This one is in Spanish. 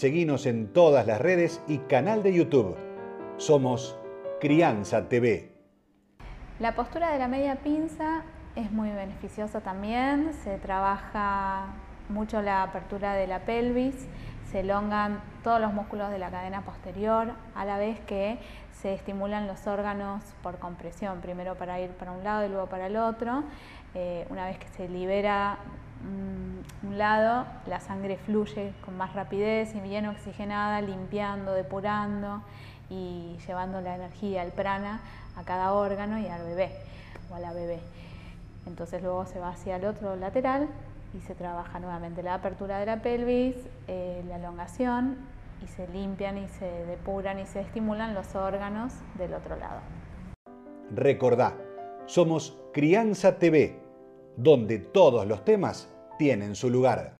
Seguinos en todas las redes y canal de YouTube. Somos Crianza TV. La postura de la media pinza es muy beneficiosa también, se trabaja mucho la apertura de la pelvis, se elongan todos los músculos de la cadena posterior, a la vez que se estimulan los órganos por compresión, primero para ir para un lado y luego para el otro. Eh, una vez que se libera un lado, la sangre fluye con más rapidez y bien oxigenada, limpiando, depurando y llevando la energía, el prana, a cada órgano y al bebé o a la bebé. Entonces luego se va hacia el otro lateral y se trabaja nuevamente la apertura de la pelvis, eh, la elongación y se limpian y se depuran y se estimulan los órganos del otro lado. Recordá, somos Crianza TV, donde todos los temas tienen su lugar.